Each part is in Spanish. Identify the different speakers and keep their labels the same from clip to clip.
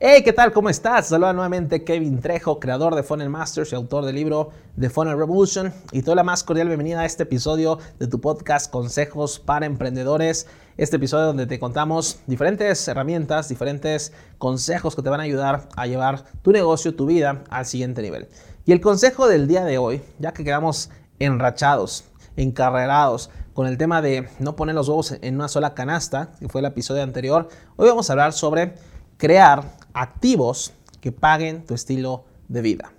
Speaker 1: Hey, ¿qué tal? ¿Cómo estás? Saluda nuevamente Kevin Trejo, creador de Funnel Masters y autor del libro The Funnel Revolution. Y te doy la más cordial bienvenida a este episodio de tu podcast Consejos para Emprendedores. Este episodio donde te contamos diferentes herramientas, diferentes consejos que te van a ayudar a llevar tu negocio, tu vida al siguiente nivel. Y el consejo del día de hoy, ya que quedamos enrachados, encarrerados con el tema de no poner los huevos en una sola canasta, que fue el episodio anterior, hoy vamos a hablar sobre crear activos que paguen tu estilo de vida.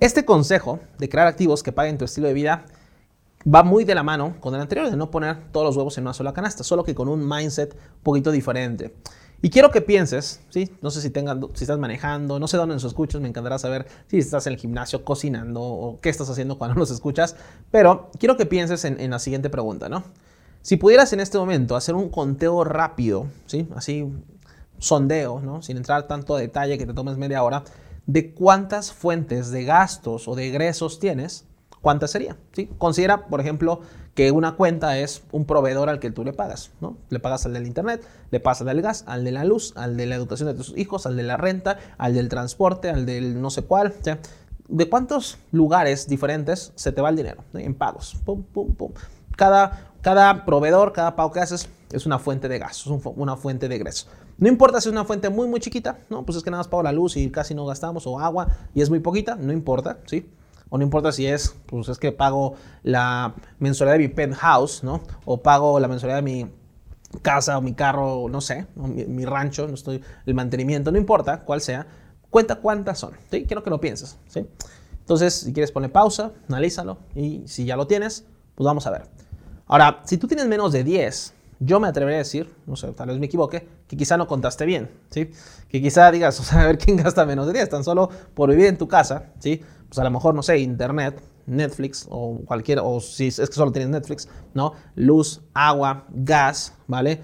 Speaker 1: Este consejo de crear activos que paguen tu estilo de vida va muy de la mano con el anterior, de no poner todos los huevos en una sola canasta, solo que con un mindset un poquito diferente. Y quiero que pienses, ¿sí? no sé si, tengan, estás manejando, no sé dónde nos escuchas, me encantará saber si estás en el gimnasio cocinando o qué estás haciendo cuando nos escuchas, pero quiero que pienses en, la siguiente pregunta, ¿no? Si pudieras en este momento hacer un conteo rápido, ¿sí? Así, sondeo, ¿no? Sin entrar tanto a detalle que te tomes media hora, de cuántas fuentes de gastos o de egresos tienes, ¿cuántas sería? ¿Sí? Considera, por ejemplo, que una cuenta es un proveedor al que tú le pagas, ¿no? Le pagas al del internet, le pagas al del gas, al de la luz, al de la educación de tus hijos, al de la renta, al del transporte, al del no sé cuál, ¿De cuántos lugares diferentes se te va el dinero en pagos? Pum, pum, pum. Cada, cada proveedor, cada pago que haces es una fuente de gastos, una fuente de egresos. No importa si es una fuente muy, muy chiquita, ¿no? Pues es que nada más pago la luz y casi no gastamos, o agua y es muy poquita, no importa, ¿sí? O no importa si es, pues es que pago la mensualidad de mi penthouse, ¿no? O pago la mensualidad de mi casa o mi carro, no sé, mi, rancho, no estoy, el mantenimiento, no importa cuál sea, cuenta cuántas son, ¿sí? Quiero que lo pienses, ¿sí? Entonces, si quieres poner pausa, analízalo y si ya lo tienes, pues vamos a ver. Ahora, si tú tienes menos de 10, yo me atrevería a decir, no sé, tal vez me equivoque, que quizá no contaste bien, ¿sí? Que quizá digas, o sea, a ver quién gasta menos de 10, tan solo por vivir en tu casa, ¿sí? pues a lo mejor, no sé, internet, Netflix o cualquier, o si es que solo tienes Netflix, ¿no? Luz, agua, gas, ¿vale?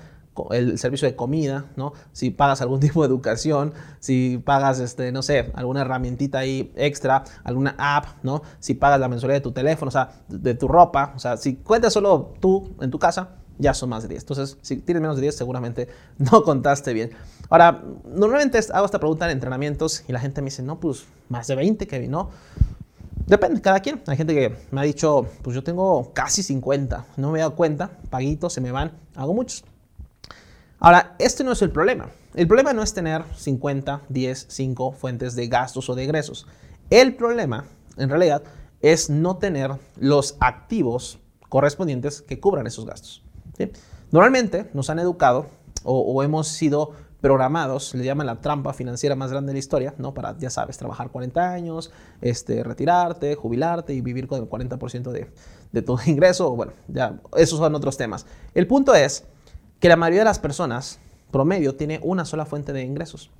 Speaker 1: El servicio de comida, ¿no? Si pagas algún tipo de educación, si pagas, este, no sé, alguna herramientita ahí extra, alguna app, ¿no? Si pagas la mensualidad de tu teléfono, o sea, de tu ropa, o sea, si cuentas solo tú en tu casa, ya son más de 10. Entonces, si tienes menos de 10, seguramente no contaste bien. Ahora, normalmente hago esta pregunta en entrenamientos y la gente me dice, no, pues más de 20, Kevin, ¿no? Depende, cada quien. Hay gente que me ha dicho, pues yo tengo casi 50, no me he dado cuenta, paguitos, se me van, hago muchos. Ahora, este no es el problema. El problema no es tener 50, 10, 5 fuentes de gastos o de egresos. El problema, en realidad, es no tener los activos correspondientes que cubran esos gastos. Normalmente nos han educado o, hemos sido programados, le llaman la trampa financiera más grande de la historia, ¿no? Para, ya sabes, trabajar 40 años, este, retirarte, jubilarte y vivir con el 40% de, de tu ingreso. Bueno, ya, esos son otros temas. El punto es que la mayoría de las personas, promedio, tiene una sola fuente de ingresos.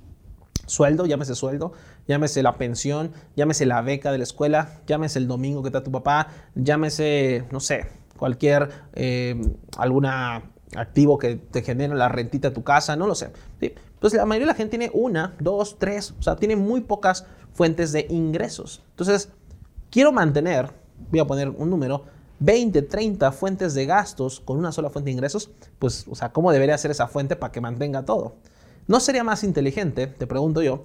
Speaker 1: Sueldo, llámese sueldo, llámese la pensión, llámese la beca de la escuela, llámese el domingo que está tu papá, llámese, no sé, cualquier, eh, alguna activo que te genere la rentita de tu casa, no lo sé. ¿sí? Entonces la mayoría de la gente tiene una, dos, tres, o sea, tiene muy pocas fuentes de ingresos. Entonces, quiero mantener, voy a poner un número, 20, 30 fuentes de gastos con una sola fuente de ingresos, pues, o sea, ¿cómo debería ser esa fuente para que mantenga todo? ¿No sería más inteligente, te pregunto yo,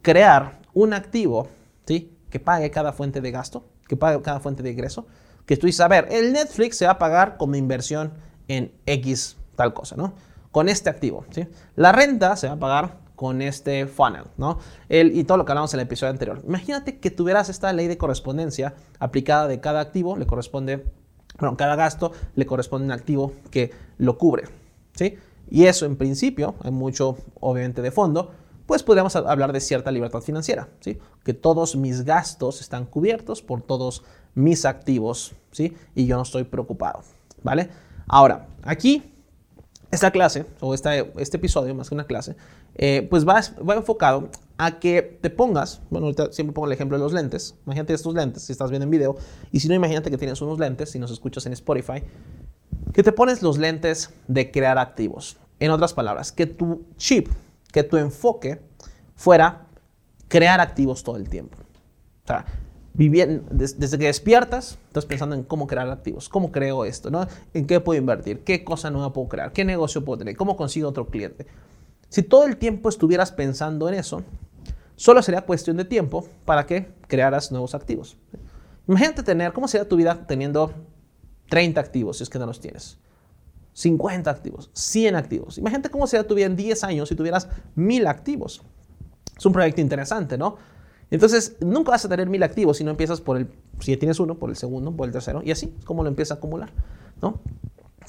Speaker 1: crear un activo, ¿sí? Que pague cada fuente de gasto, que pague cada fuente de ingreso, que tú dices, a ver, el Netflix se va a pagar como inversión en X tal cosa, ¿no? Con este activo, ¿sí? La renta se va a pagar con este funnel, ¿no? El, y todo lo que hablamos en el episodio anterior. Imagínate que tuvieras esta ley de correspondencia aplicada de cada activo, le corresponde, bueno, cada gasto le corresponde un activo que lo cubre, ¿sí? Y eso en principio, hay mucho obviamente de fondo, pues podríamos hablar de cierta libertad financiera, ¿sí? Que todos mis gastos están cubiertos por todos mis activos, ¿sí? Y yo no estoy preocupado, ¿vale? Ahora, aquí, esta clase, o este episodio, más que una clase, eh, pues va, va enfocado a que te pongas, bueno, ahorita siempre pongo el ejemplo de los lentes, imagínate estos lentes, si estás viendo en video, y si no, imagínate que tienes unos lentes, si nos escuchas en Spotify, que te pones los lentes de crear activos. En otras palabras, que tu chip, que tu enfoque fuera crear activos todo el tiempo. O sea, desde que despiertas, estás pensando en cómo crear activos, cómo creo esto, ¿no? en qué puedo invertir, qué cosa nueva puedo crear, qué negocio puedo tener, cómo consigo otro cliente. Si todo el tiempo estuvieras pensando en eso, solo sería cuestión de tiempo para que crearas nuevos activos. Imagínate tener, ¿cómo sería tu vida teniendo 30 activos si es que no los tienes? 50 activos, 100 activos. Imagínate cómo sería tu vida en 10 años si tuvieras 1000 activos. Es un proyecto interesante, ¿no? Entonces, nunca vas a tener 1000 activos si no empiezas por el, si tienes uno, por el segundo, por el tercero, y así es como lo empieza a acumular, ¿no?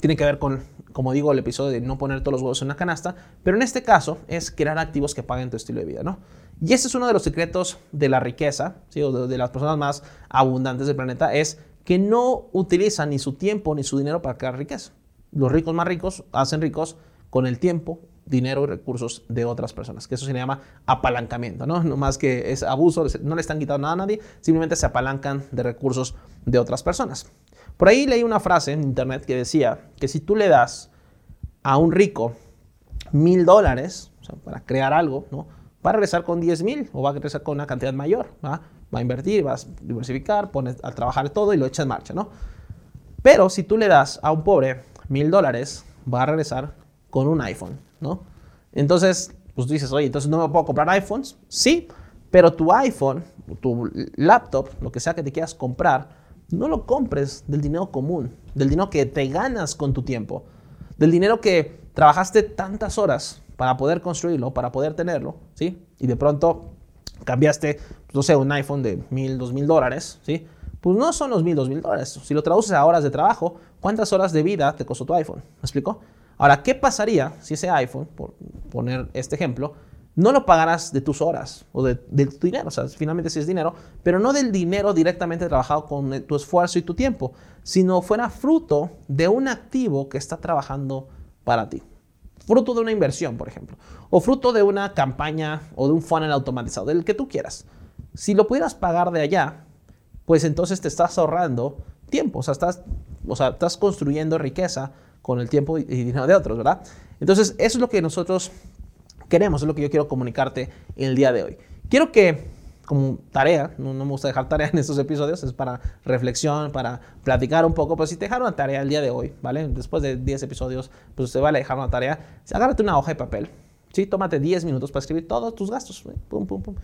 Speaker 1: Tiene que ver con, como digo, el episodio de no poner todos los huevos en una canasta, pero en este caso es crear activos que paguen tu estilo de vida, ¿no? Y ese es uno de los secretos de la riqueza, ¿sí? o de las personas más abundantes del planeta, es que no utilizan ni su tiempo ni su dinero para crear riqueza. Los ricos más ricos hacen ricos con el tiempo, dinero y recursos de otras personas, que eso se llama apalancamiento, ¿no? No más que es abuso, no le están quitando nada a nadie, simplemente se apalancan de recursos de otras personas. Por ahí leí una frase en internet que decía que si tú le das a un rico mil dólares para crear algo, ¿no? va a regresar con 10 mil o va a regresar con una cantidad mayor. Va a invertir, va a diversificar, pone a trabajar todo y lo echa en marcha. ¿no? Pero si tú le das a un pobre mil dólares, va a regresar con un iPhone. ¿no? Entonces, pues dices, oye, entonces no me puedo comprar iPhones. Sí, pero tu iPhone, tu laptop, lo que sea que te quieras comprar, no lo compres del dinero común, del dinero que te ganas con tu tiempo, del dinero que trabajaste tantas horas para poder construirlo, para poder tenerlo, ¿sí? Y de pronto cambiaste, no sé, un iPhone de mil, dos mil dólares, ¿sí? Pues no son los mil, dos mil dólares. Si lo traduces a horas de trabajo, ¿cuántas horas de vida te costó tu iPhone? ¿Me explico? Ahora, ¿qué pasaría si ese iPhone, por poner este ejemplo, no lo pagarás de tus horas o de, tu dinero, o sea, finalmente sí es dinero, pero no del dinero directamente trabajado con tu esfuerzo y tu tiempo, sino fuera fruto de un activo que está trabajando para ti. Fruto de una inversión, por ejemplo, o fruto de una campaña o de un funnel automatizado, del que tú quieras. Si lo pudieras pagar de allá, pues entonces te estás ahorrando tiempo, o sea, estás, o sea, estás construyendo riqueza con el tiempo y dinero de otros, ¿verdad? Entonces, eso es lo que nosotros queremos, es lo que yo quiero comunicarte en el día de hoy. Quiero que, como tarea, no, me gusta dejar tarea en estos episodios, es para reflexión, para platicar un poco, pero si te dejaron una tarea el día de hoy, ¿vale? Después de 10 episodios, pues te vale dejar una tarea, agárrate una hoja de papel, ¿sí? Tómate 10 minutos para escribir todos tus gastos, pum, pum, pum.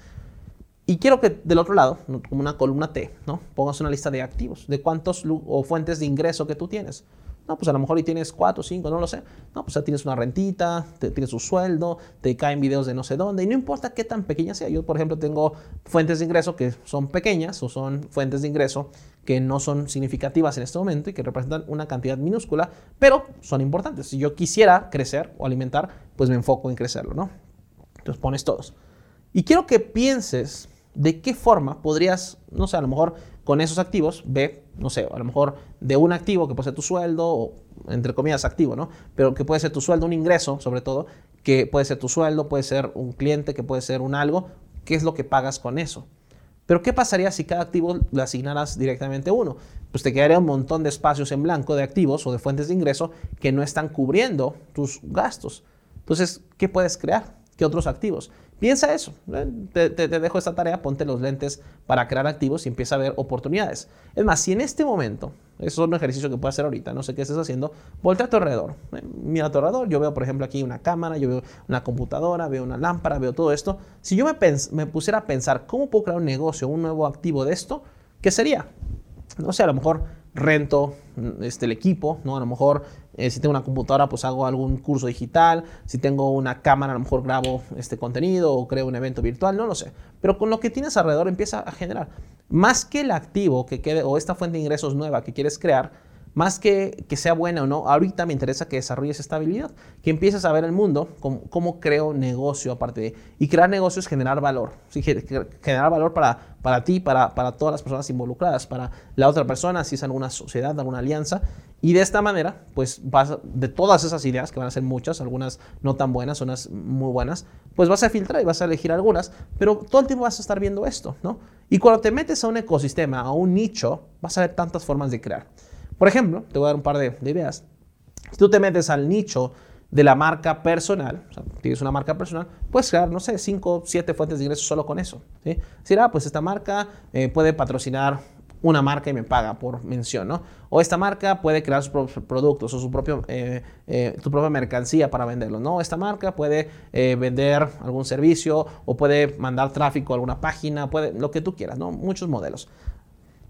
Speaker 1: Y quiero que del otro lado, como una columna T, ¿no? Pongas una lista de activos, de cuántos o fuentes de ingreso que tú tienes. No, pues a lo mejor y tienes cuatro, cinco, no lo sé. No, pues ya tienes una rentita, te, tienes un sueldo, te caen videos de no sé dónde, y no importa qué tan pequeña sea. Yo, por ejemplo, tengo fuentes de ingreso que son pequeñas o son fuentes de ingreso que no son significativas en este momento y que representan una cantidad minúscula, pero son importantes. Si yo quisiera crecer o alimentar, pues me enfoco en crecerlo, ¿no? Entonces pones todos. Y quiero que pienses de qué forma podrías, no sé, a lo mejor con esos activos, ve, no sé, a lo mejor de un activo que puede ser tu sueldo, o entre comillas activo, ¿no? Pero que puede ser tu sueldo, un ingreso sobre todo, que puede ser tu sueldo, puede ser un cliente, que puede ser un algo, ¿qué es lo que pagas con eso? Pero ¿qué pasaría si cada activo le asignaras directamente uno? Pues te quedaría un montón de espacios en blanco de activos o de fuentes de ingreso que no están cubriendo tus gastos. Entonces, ¿qué puedes crear? ¿Qué otros activos? Piensa eso. Te, dejo esta tarea, ponte los lentes para crear activos y empieza a ver oportunidades. Es más, si en este momento, eso es un ejercicio que puedes hacer ahorita, no sé qué estés haciendo, voltea a tu alrededor. Mira a tu alrededor, yo veo, por ejemplo, aquí una cámara, yo veo una computadora, veo una lámpara, veo todo esto. Si yo me, me pusiera a pensar, ¿cómo puedo crear un negocio, un nuevo activo de esto? ¿Qué sería? No sé, a lo mejor rento este, el equipo, ¿no? A lo mejor eh, si tengo una computadora, pues hago algún curso digital. Si tengo una cámara, a lo mejor grabo este contenido o creo un evento virtual, no lo sé. Pero con lo que tienes alrededor empieza a generar. Más que el activo que quede o esta fuente de ingresos nueva que quieres crear, más que, que sea buena o no, ahorita me interesa que desarrolles estabilidad, que empieces a ver el mundo, cómo, cómo creo negocio aparte de... Y crear negocios es generar valor, ¿sí? generar valor para, para ti, para, para todas las personas involucradas, para la otra persona, si es alguna sociedad, alguna alianza. Y de esta manera, pues vas, de todas esas ideas, que van a ser muchas, algunas no tan buenas, unas muy buenas, pues vas a filtrar y vas a elegir algunas, pero todo el tiempo vas a estar viendo esto, ¿no? Y cuando te metes a un ecosistema, a un nicho, vas a ver tantas formas de crear. Por ejemplo, te voy a dar un par de, ideas. Si tú te metes al nicho de la marca personal, o sea, tienes una marca personal, puedes crear, no sé, 5, 7 fuentes de ingresos solo con eso. ¿sí? Decir, ah, pues esta marca eh, puede patrocinar una marca y me paga por mención, ¿no? O esta marca puede crear sus propios productos o su propio, eh, eh, propia mercancía para venderlo, ¿no? Esta marca puede eh, vender algún servicio o puede mandar tráfico a alguna página, puede, lo que tú quieras, ¿no? Muchos modelos.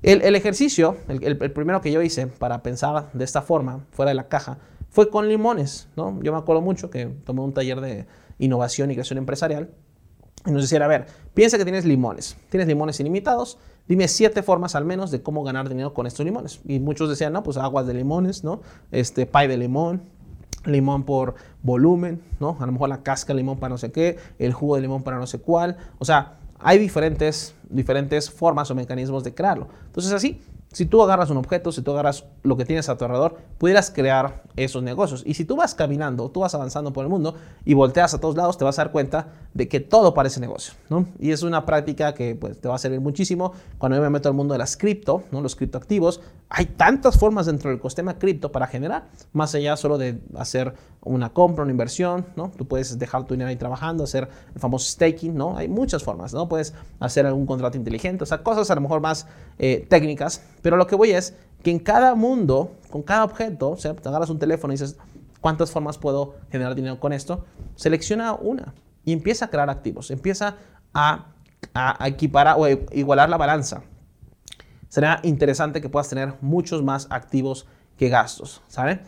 Speaker 1: El, ejercicio, el, primero que yo hice para pensar de esta forma, fuera de la caja, fue con limones, ¿no? Yo me acuerdo mucho que tomé un taller de innovación y creación empresarial y nos decía, a ver, piensa que tienes limones, tienes limones ilimitados, dime siete formas al menos de cómo ganar dinero con estos limones. Y muchos decían, no, pues aguas de limones, ¿no? Este, pie de limón, limón por volumen, ¿no? A lo mejor la casca de limón para no sé qué, el jugo de limón para no sé cuál. O sea, hay diferentes, diferentes formas o mecanismos de crearlo. Entonces así, si tú agarras un objeto, si tú agarras lo que tienes a tu alrededor, pudieras crear esos negocios. Y si tú vas caminando, tú vas avanzando por el mundo y volteas a todos lados, te vas a dar cuenta de que todo parece negocio. ¿no? Y es una práctica que pues, te va a servir muchísimo. Cuando yo me meto al mundo de las cripto, ¿no? los criptoactivos, hay tantas formas dentro del ecosistema cripto para generar, más allá solo de hacer una compra, una inversión, ¿no? Tú puedes dejar tu dinero ahí trabajando, hacer el famoso staking, ¿no? Hay muchas formas, ¿no? Puedes hacer algún contrato inteligente, o sea, cosas a lo mejor más eh, técnicas, pero lo que voy es que en cada mundo, con cada objeto, o sea, te agarras un teléfono y dices, ¿cuántas formas puedo generar dinero con esto? Selecciona una y empieza a crear activos, empieza a, equiparar o igualar la balanza. Será interesante que puedas tener muchos más activos que gastos, ¿sabes?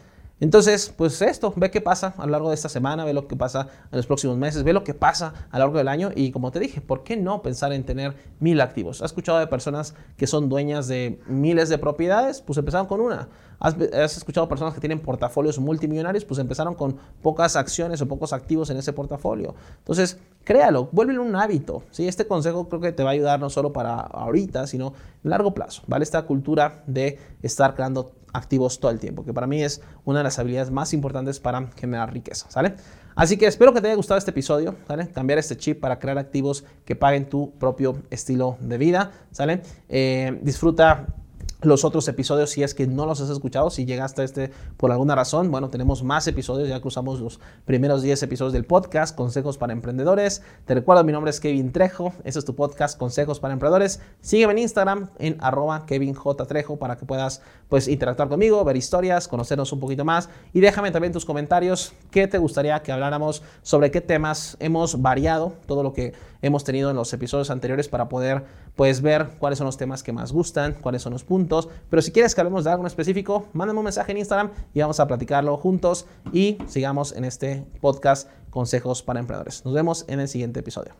Speaker 1: Entonces, pues esto, ve qué pasa a lo largo de esta semana, ve lo que pasa en los próximos meses, ve lo que pasa a lo largo del año y como te dije, ¿por qué no pensar en tener mil activos? ¿Has escuchado de personas que son dueñas de miles de propiedades? Pues empezaron con una. ¿Has, escuchado personas que tienen portafolios multimillonarios? Pues empezaron con pocas acciones o pocos activos en ese portafolio. Entonces, créalo, vuélvelo un hábito. ¿sí? Este consejo creo que te va a ayudar no solo para ahorita, sino en largo plazo. ¿vale? Esta cultura de estar creando activos todo el tiempo, que para mí es una de las habilidades más importantes para generar riqueza, ¿sale? Así que espero que te haya gustado este episodio, ¿sale? Cambiar este chip para crear activos que paguen tu propio estilo de vida, ¿sale? Eh, disfruta los otros episodios si es que no los has escuchado, si llegaste a este por alguna razón, bueno, tenemos más episodios, ya cruzamos los primeros 10 episodios del podcast, Consejos para Emprendedores. Te recuerdo, mi nombre es Kevin Trejo, este es tu podcast, Consejos para Emprendedores. Sígueme en Instagram en arroba Kevin J. Trejo para que puedas pues interactuar conmigo, ver historias, conocernos un poquito más y déjame también tus comentarios qué te gustaría que habláramos sobre qué temas hemos variado, todo lo que hemos tenido en los episodios anteriores para poder pues ver cuáles son los temas que más gustan, cuáles son los puntos. Pero si quieres que hablemos de algo en específico, mándame un mensaje en Instagram y vamos a platicarlo juntos y sigamos en este podcast Consejos para Emprendedores. Nos vemos en el siguiente episodio.